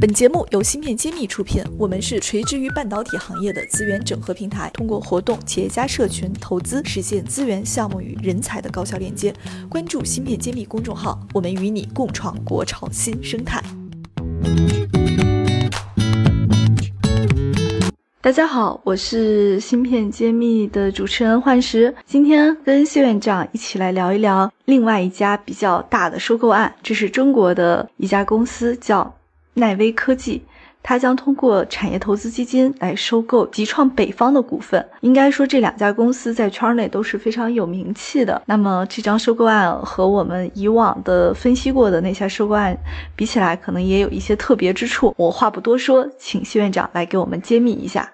本节目由芯片揭秘出品，我们是垂直于半导体行业的资源整合平台，通过活动、企业家社群、投资，实现资源、项目与人才的高效链接。关注芯片揭秘公众号，我们与你共创国潮新生态。大家好，我是芯片揭秘的主持人幻石，今天跟谢院长一起来聊一聊另外一家比较大的收购案，这是中国的一家公司，叫。奈威科技，它将通过产业投资基金来收购极创北方的股份。应该说，这两家公司在圈内都是非常有名气的。那么，这张收购案和我们以往的分析过的那些收购案比起来，可能也有一些特别之处。我话不多说，请谢院长来给我们揭秘一下。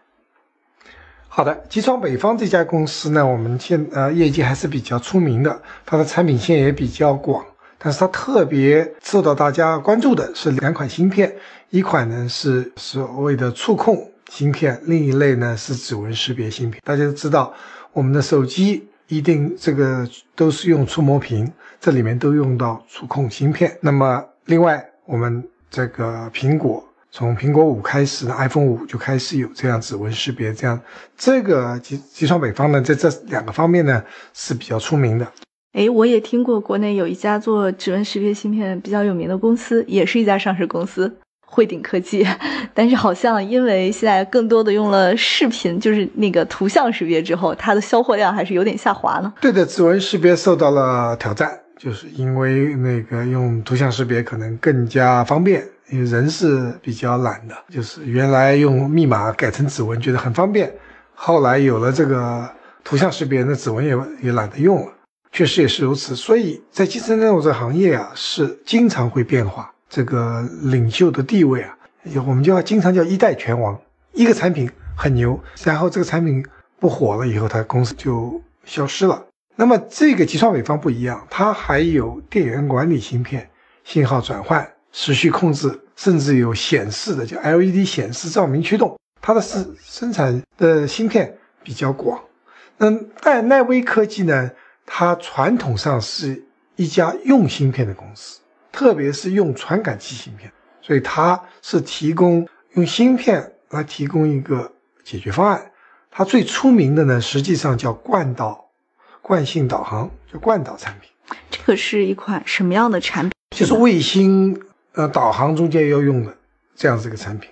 好的，极创北方这家公司呢，我们现呃业绩还是比较出名的，它的产品线也比较广。但是它特别受到大家关注的是两款芯片，一款呢是所谓的触控芯片，另一类呢是指纹识别芯片。大家都知道，我们的手机一定这个都是用触摸屏，这里面都用到触控芯片。那么另外，我们这个苹果从苹果五开始，iPhone 五就开始有这样指纹识别，这样这个集集创北方呢，在这两个方面呢是比较出名的。哎，我也听过国内有一家做指纹识别芯片比较有名的公司，也是一家上市公司，汇顶科技。但是好像因为现在更多的用了视频，就是那个图像识别之后，它的销货量还是有点下滑呢。对的，指纹识别受到了挑战，就是因为那个用图像识别可能更加方便，因为人是比较懒的，就是原来用密码改成指纹觉得很方便，后来有了这个图像识别，那指纹也也懒得用了。确实也是如此，所以在集成电路这个行业啊，是经常会变化。这个领袖的地位啊，我们就要经常叫一代拳王。一个产品很牛，然后这个产品不火了以后，它公司就消失了。那么这个集创北方不一样，它还有电源管理芯片、信号转换、时序控制，甚至有显示的叫 LED 显示照明驱动。它的生生产的芯片比较广。那但奈威科技呢？它传统上是一家用芯片的公司，特别是用传感器芯片，所以它是提供用芯片来提供一个解决方案。它最出名的呢，实际上叫惯导、惯性导航，叫惯导产品。这个是一款什么样的产品？就是卫星呃导航中间要用的这样子一个产品。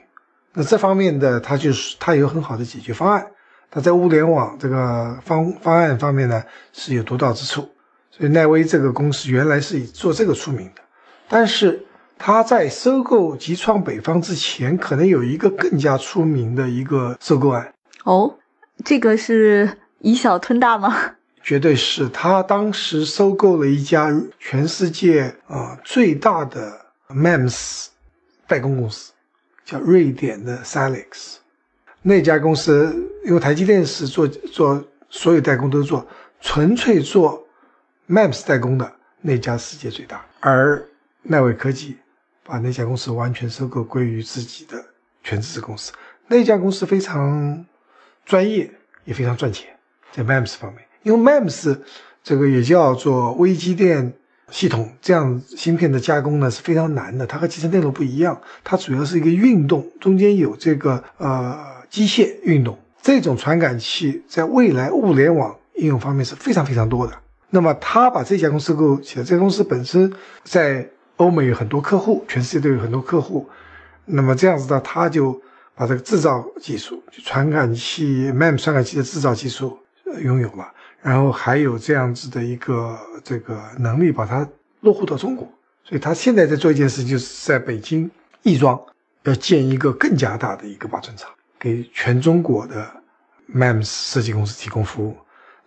那这方面的它就是它有很好的解决方案。它在物联网这个方方案方面呢是有独到之处，所以奈威这个公司原来是以做这个出名的，但是它在收购极创北方之前，可能有一个更加出名的一个收购案哦，这个是以小吞大吗？绝对是，他当时收购了一家全世界啊最大的 MEMS 代工公司，叫瑞典的 Silex。那家公司，因为台积电是做做所有代工都做，纯粹做 MEMS 代工的那家世界最大。而奈伟科技把那家公司完全收购归于自己的全资子公司。那家公司非常专业，也非常赚钱，在 MEMS 方面，因为 MEMS 这个也叫做微机电系统，这样芯片的加工呢是非常难的。它和集成电路不一样，它主要是一个运动，中间有这个呃。机械运动这种传感器，在未来物联网应用方面是非常非常多的。那么，他把这家公司购起来，这个公司本身在欧美有很多客户，全世界都有很多客户。那么这样子呢，他就把这个制造技术，就传感器 MEM 传感器的制造技术拥有了，然后还有这样子的一个这个能力，把它落户到中国。所以他现在在做一件事，就是在北京亦庄要建一个更加大的一个八寸厂。给全中国的 MEMS 设计公司提供服务。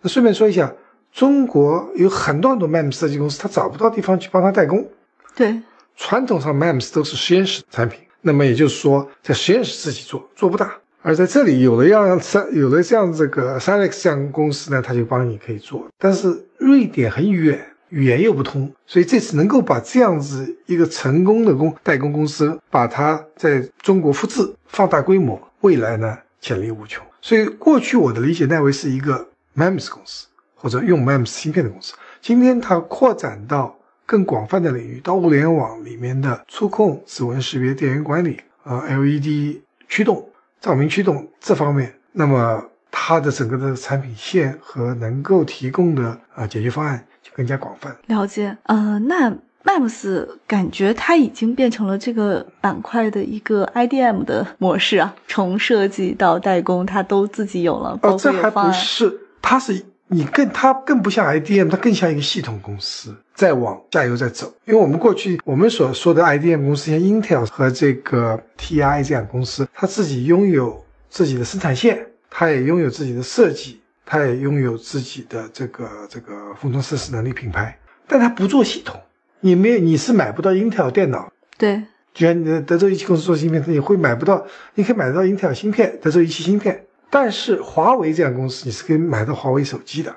那顺便说一下，中国有很多很多 MEMS 设计公司，他找不到地方去帮他代工。对，传统上 MEMS 都是实验室产品，那么也就是说，在实验室自己做做不大。而在这里有了样三，有了这样这个 s a l e x 这样公司呢，他就帮你可以做。但是瑞典很远。语言又不通，所以这次能够把这样子一个成功的工代工公司，把它在中国复制、放大规模，未来呢潜力无穷。所以过去我的理解，奈维是一个 MEMS 公司或者用 MEMS 芯片的公司。今天它扩展到更广泛的领域，到物联网里面的触控、指纹识别、电源管理，啊 LED 驱动、照明驱动这方面，那么它的整个的产品线和能够提供的啊解决方案就更加广泛。了解，呃，那 MEMS 感觉它已经变成了这个板块的一个 IDM 的模式啊，从设计到代工，它都自己有了。哦，这还不是，它是你更它更不像 IDM，它更像一个系统公司在往下游在走。因为我们过去我们所说的 IDM 公司，像 Intel 和这个 TI 这样公司，它自己拥有自己的生产线，它也拥有自己的设计，它也拥有自己的这个这个封装测试能力品牌，但它不做系统。你没有，你是买不到 Intel 电脑。对，就像你的德州仪器公司做芯片，你会买不到，你可以买得到 Intel 芯片、德州仪器芯片。但是华为这样公司，你是可以买到华为手机的。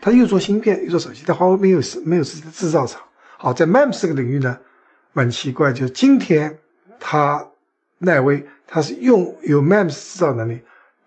它又做芯片又做手机，但华为没有没有自己的制造厂。好，在 MEMS 这个领域呢，蛮奇怪，就是今天它奈威它是用有 MEMS 制造能力，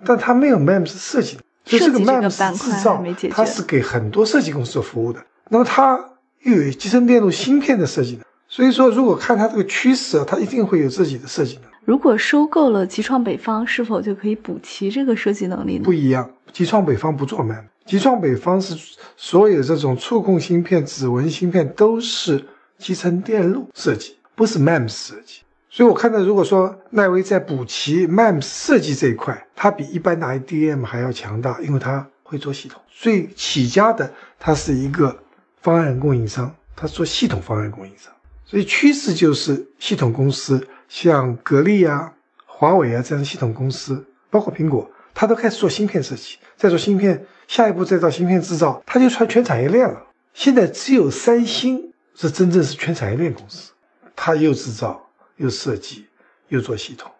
但它没有 MEMS 设计，所以这个 MEMS 制造它是给很多设计公司做服务的。那么它。又有集成电路芯片的设计呢，所以说如果看它这个趋势啊，它一定会有自己的设计能力。如果收购了极创北方，是否就可以补齐这个设计能力呢？不一样，极创北方不做 MEMS，极创北方是所有这种触控芯片、指纹芯片都是集成电路设计，不是 MEMS 设计。所以我看到，如果说奈威在补齐 MEMS 设计这一块，它比一般的 IDM 还要强大，因为它会做系统。所以起家的它是一个。方案供应商，他做系统方案供应商，所以趋势就是系统公司，像格力啊、华为啊这样的系统公司，包括苹果，它都开始做芯片设计，再做芯片，下一步再到芯片制造，它就穿全产业链了。现在只有三星是真正是全产业链公司，它又制造又设计又做系统，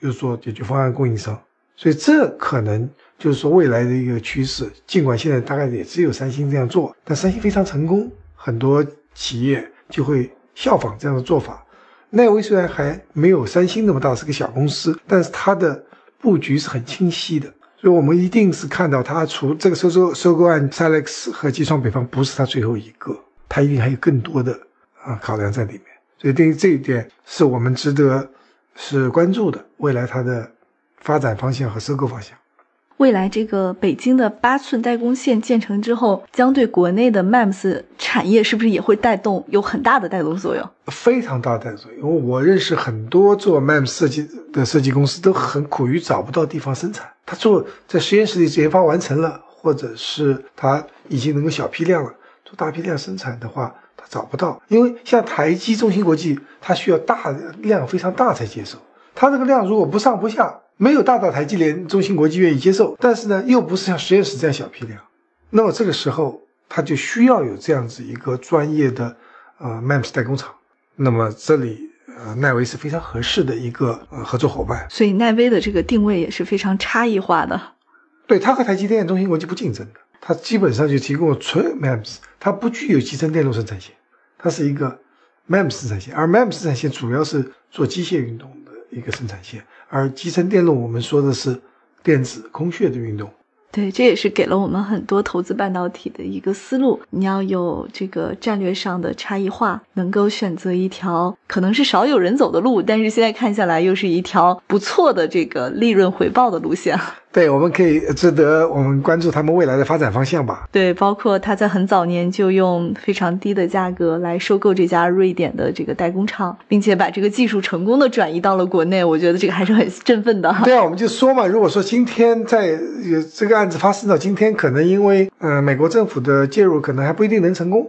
又做解决方案供应商，所以这可能。就是说未来的一个趋势，尽管现在大概也只有三星这样做，但三星非常成功，很多企业就会效仿这样的做法。奈威虽然还没有三星那么大，是个小公司，但是它的布局是很清晰的，所以我们一定是看到它除这个收收收购案 s a l e x 和机创北方不是它最后一个，它一定还有更多的啊考量在里面。所以对于这一点，是我们值得是关注的未来它的发展方向和收购方向。未来这个北京的八寸代工线建成之后，将对国内的 MEMS 产业是不是也会带动有很大的带动作用？非常大的带动作用，因为我认识很多做 MEMS 设计的设计公司都很苦于找不到地方生产。他做在实验室里研发完成了，或者是他已经能够小批量了，做大批量生产的话，他找不到。因为像台积、中芯国际，它需要大量非常大才接受。它这个量如果不上不下。没有大到台积电、中芯国际愿意接受，但是呢，又不是像实验室这样小批量，那么这个时候他就需要有这样子一个专业的呃 MEMS 代工厂。那么这里呃奈威是非常合适的一个呃合作伙伴。所以奈威的这个定位也是非常差异化的。对，它和台积电、中芯国际不竞争的，它基本上就提供纯 MEMS，它不具有集成电路生产线，它是一个 MEMS 生产线，而 MEMS 生产线主要是做机械运动的一个生产线。而集成电路，我们说的是电子空穴的运动。对，这也是给了我们很多投资半导体的一个思路。你要有这个战略上的差异化，能够选择一条可能是少有人走的路，但是现在看下来又是一条不错的这个利润回报的路线。对，我们可以值得我们关注他们未来的发展方向吧。对，包括他在很早年就用非常低的价格来收购这家瑞典的这个代工厂，并且把这个技术成功的转移到了国内，我觉得这个还是很振奋的。对啊，我们就说嘛，如果说今天在这个案子发生到今天，可能因为呃美国政府的介入，可能还不一定能成功。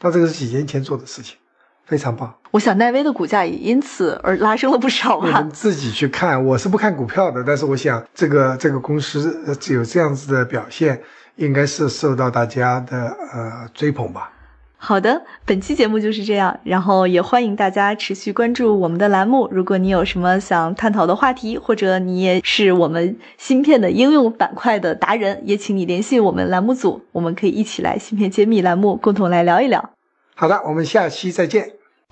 那这个是几年前做的事情。非常棒，我想奈威的股价也因此而拉升了不少吧。自己去看，我是不看股票的，但是我想这个这个公司有这样子的表现，应该是受到大家的呃追捧吧。好的，本期节目就是这样，然后也欢迎大家持续关注我们的栏目。如果你有什么想探讨的话题，或者你也是我们芯片的应用板块的达人，也请你联系我们栏目组，我们可以一起来芯片揭秘栏目，共同来聊一聊。好的，我们下期再见。